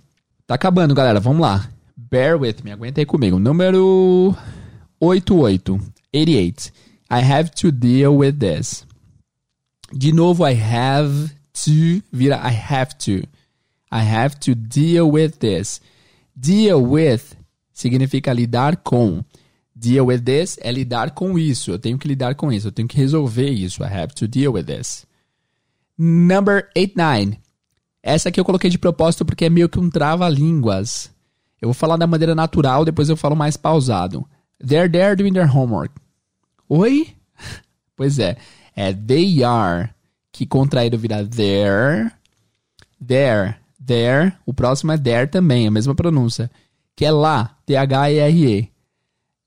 Tá acabando, galera. Vamos lá. Bear with me. Aguenta aí comigo. Número 88. 88. I have to deal with this. De novo, I have to vira I have to. I have to deal with this. Deal with significa lidar com. Deal with this é lidar com isso. Eu tenho que lidar com isso. Eu tenho que resolver isso. I have to deal with this. Number 89. Essa aqui eu coloquei de propósito porque é meio que um trava-línguas. Eu vou falar da maneira natural, depois eu falo mais pausado. They're there doing their homework. Oi? Pois é. É they are, que contraído vira there. There. There. O próximo é there também, a mesma pronúncia. Que é lá. T-H-E-R-E.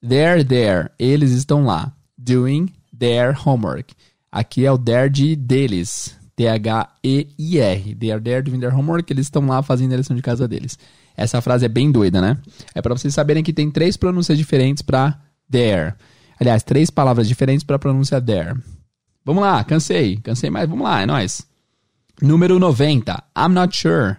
They're there. Eles estão lá. Doing their homework. Aqui é o there de deles. T-H-E-I-R. They are there doing their homework. Eles estão lá fazendo a lição de casa deles. Essa frase é bem doida, né? É para vocês saberem que tem três pronúncias diferentes para there. Aliás, três palavras diferentes para a pronúncia there. Vamos lá, cansei. Cansei, mas vamos lá, é nóis. Número 90. I'm not sure.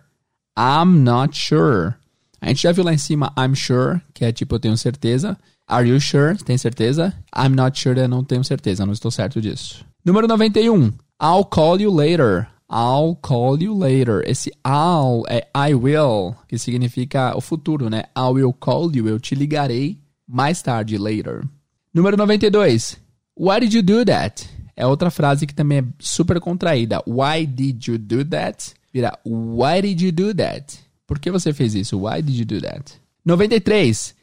I'm not sure. A gente já viu lá em cima I'm sure, que é tipo eu tenho certeza. Are you sure? Tem certeza? I'm not sure, eu não tenho certeza, não estou certo disso. Número 91. I'll call you later. I'll call you later. Esse I'll é I will, que significa o futuro, né? I will call you. Eu te ligarei mais tarde, later. Número 92. Why did you do that? É outra frase que também é super contraída. Why did you do that? Vira Why did you do that? Por que você fez isso? Why did you do that? 93.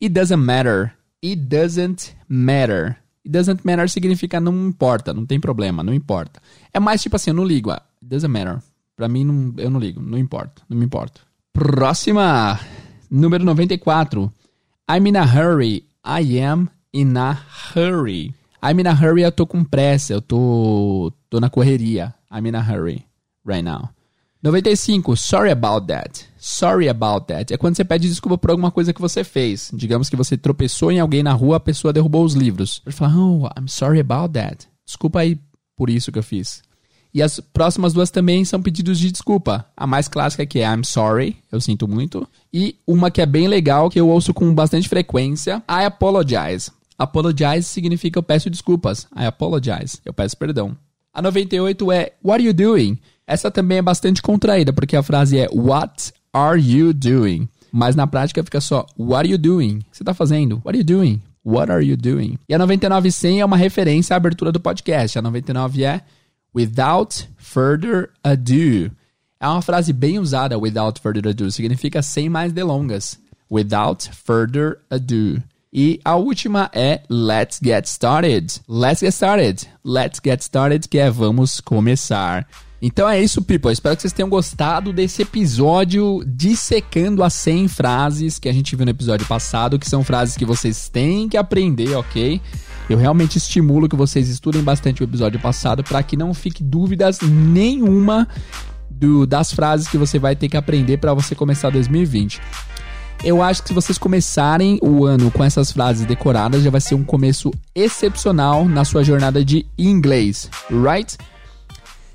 It doesn't matter. It doesn't matter. It doesn't matter significa não importa, não tem problema, não importa. É mais tipo assim, eu não ligo. It doesn't matter. Pra mim, não, eu não ligo, não importa, não me importo. Próxima, número 94. I'm in a hurry. I am in a hurry. I'm in a hurry, eu tô com pressa, eu tô, tô na correria. I'm in a hurry right now. 95. Sorry about that. Sorry about that. É quando você pede desculpa por alguma coisa que você fez. Digamos que você tropeçou em alguém na rua, a pessoa derrubou os livros. Você fala, oh, I'm sorry about that. Desculpa aí por isso que eu fiz. E as próximas duas também são pedidos de desculpa. A mais clássica que é I'm sorry, eu sinto muito. E uma que é bem legal, que eu ouço com bastante frequência, I apologize. Apologize significa eu peço desculpas. I apologize, eu peço perdão. A 98 é What are you doing? Essa também é bastante contraída, porque a frase é What are you doing? Mas na prática fica só What are you doing? Você está fazendo? What are you doing? What are you doing? E a 99 100 é uma referência à abertura do podcast. A 99 é Without further ado. É uma frase bem usada, without further ado. Significa sem mais delongas. Without further ado. E a última é Let's Get Started. Let's Get Started. Let's Get Started, que é vamos começar. Então é isso, people. Espero que vocês tenham gostado desse episódio dissecando as 100 frases que a gente viu no episódio passado, que são frases que vocês têm que aprender, ok? Eu realmente estimulo que vocês estudem bastante o episódio passado para que não fique dúvidas nenhuma do, das frases que você vai ter que aprender para você começar 2020. Eu acho que se vocês começarem o ano com essas frases decoradas, já vai ser um começo excepcional na sua jornada de inglês, right?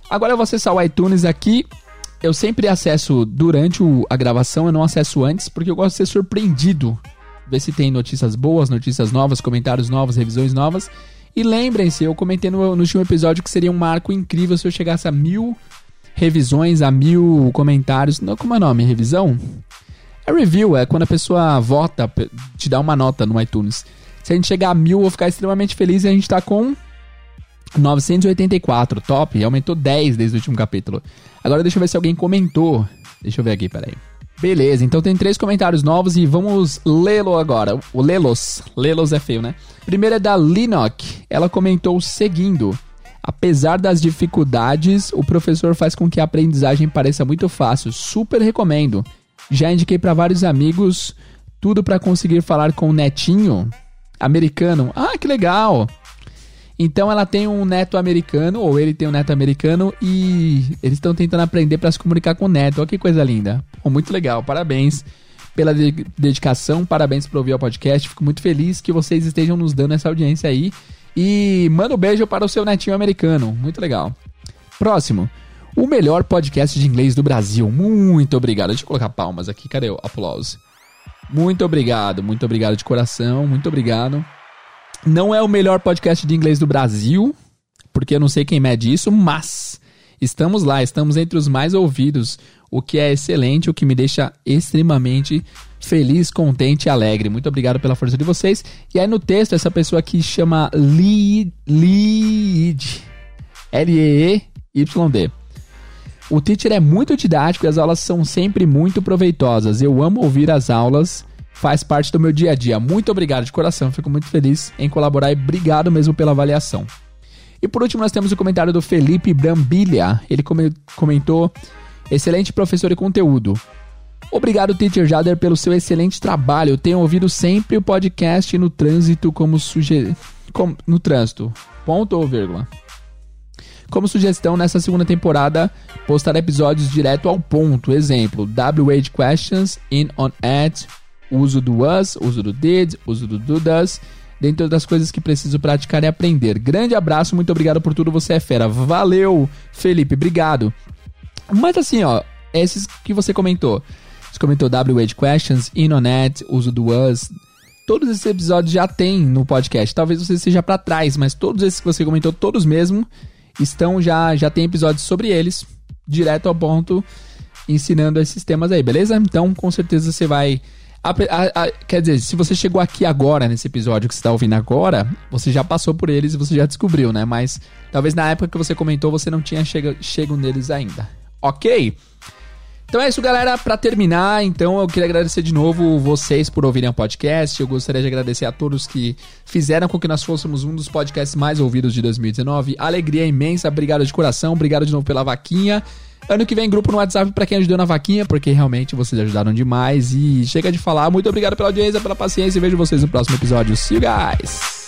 Agora eu vou acessar o iTunes aqui. Eu sempre acesso durante a gravação, eu não acesso antes, porque eu gosto de ser surpreendido ver se tem notícias boas, notícias novas, comentários novos, revisões novas. E lembrem-se, eu comentei no, no último episódio que seria um marco incrível se eu chegasse a mil revisões, a mil comentários. Não, como é o nome? Revisão? É review, é quando a pessoa vota, te dá uma nota no iTunes. Se a gente chegar a mil, eu vou ficar extremamente feliz e a gente tá com 984, top, aumentou 10 desde o último capítulo. Agora deixa eu ver se alguém comentou. Deixa eu ver aqui, peraí. Beleza, então tem três comentários novos e vamos lê-lo agora. O lê-los. Lê-los é feio, né? Primeiro é da Linok. Ela comentou seguindo. Apesar das dificuldades, o professor faz com que a aprendizagem pareça muito fácil. Super recomendo. Já indiquei para vários amigos tudo para conseguir falar com o netinho americano. Ah, que legal! Então ela tem um neto americano, ou ele tem um neto americano, e eles estão tentando aprender para se comunicar com o neto. Olha que coisa linda. Muito legal, parabéns pela de dedicação, parabéns por ouvir o podcast. Fico muito feliz que vocês estejam nos dando essa audiência aí. E manda um beijo para o seu netinho americano. Muito legal. Próximo. O melhor podcast de inglês do Brasil. Muito obrigado. Deixa eu colocar palmas aqui. Cadê o aplauso? Muito obrigado, muito obrigado de coração, muito obrigado. Não é o melhor podcast de inglês do Brasil, porque eu não sei quem mede isso, mas estamos lá, estamos entre os mais ouvidos, o que é excelente, o que me deixa extremamente feliz, contente e alegre. Muito obrigado pela força de vocês. E aí no texto, essa pessoa aqui chama Lead L-E-E-Y-D. O teacher é muito didático e as aulas são sempre muito proveitosas. Eu amo ouvir as aulas faz parte do meu dia a dia. Muito obrigado de coração, fico muito feliz em colaborar e obrigado mesmo pela avaliação. E por último, nós temos o comentário do Felipe Brambilha. Ele comentou: excelente professor e conteúdo. Obrigado, Teacher Jader, pelo seu excelente trabalho. tenho ouvido sempre o podcast no trânsito como sugestão. No trânsito. Ponto ou vírgula. Como sugestão, nessa segunda temporada, postar episódios direto ao ponto. Exemplo: WH Questions in on at uso do was, uso do did, uso do do does, dentre das coisas que preciso praticar e aprender. Grande abraço, muito obrigado por tudo, você é fera. Valeu, Felipe, obrigado. Mas assim, ó, esses que você comentou. Você comentou WH Questions, Inonet, uso do was. Todos esses episódios já tem no podcast. Talvez você seja para trás, mas todos esses que você comentou, todos mesmo, estão já já tem episódios sobre eles, direto ao ponto, ensinando esses temas aí, beleza? Então, com certeza você vai a, a, a, quer dizer, se você chegou aqui agora, nesse episódio que você está ouvindo agora, você já passou por eles e você já descobriu, né? Mas talvez na época que você comentou você não tinha chego, chego neles ainda. Ok? Então é isso, galera. Para terminar, então eu queria agradecer de novo vocês por ouvirem o podcast. Eu gostaria de agradecer a todos que fizeram com que nós fôssemos um dos podcasts mais ouvidos de 2019. Alegria imensa. Obrigado de coração. Obrigado de novo pela vaquinha. Ano que vem, grupo no WhatsApp para quem ajudou na vaquinha, porque realmente vocês ajudaram demais. E chega de falar. Muito obrigado pela audiência, pela paciência e vejo vocês no próximo episódio. See you guys!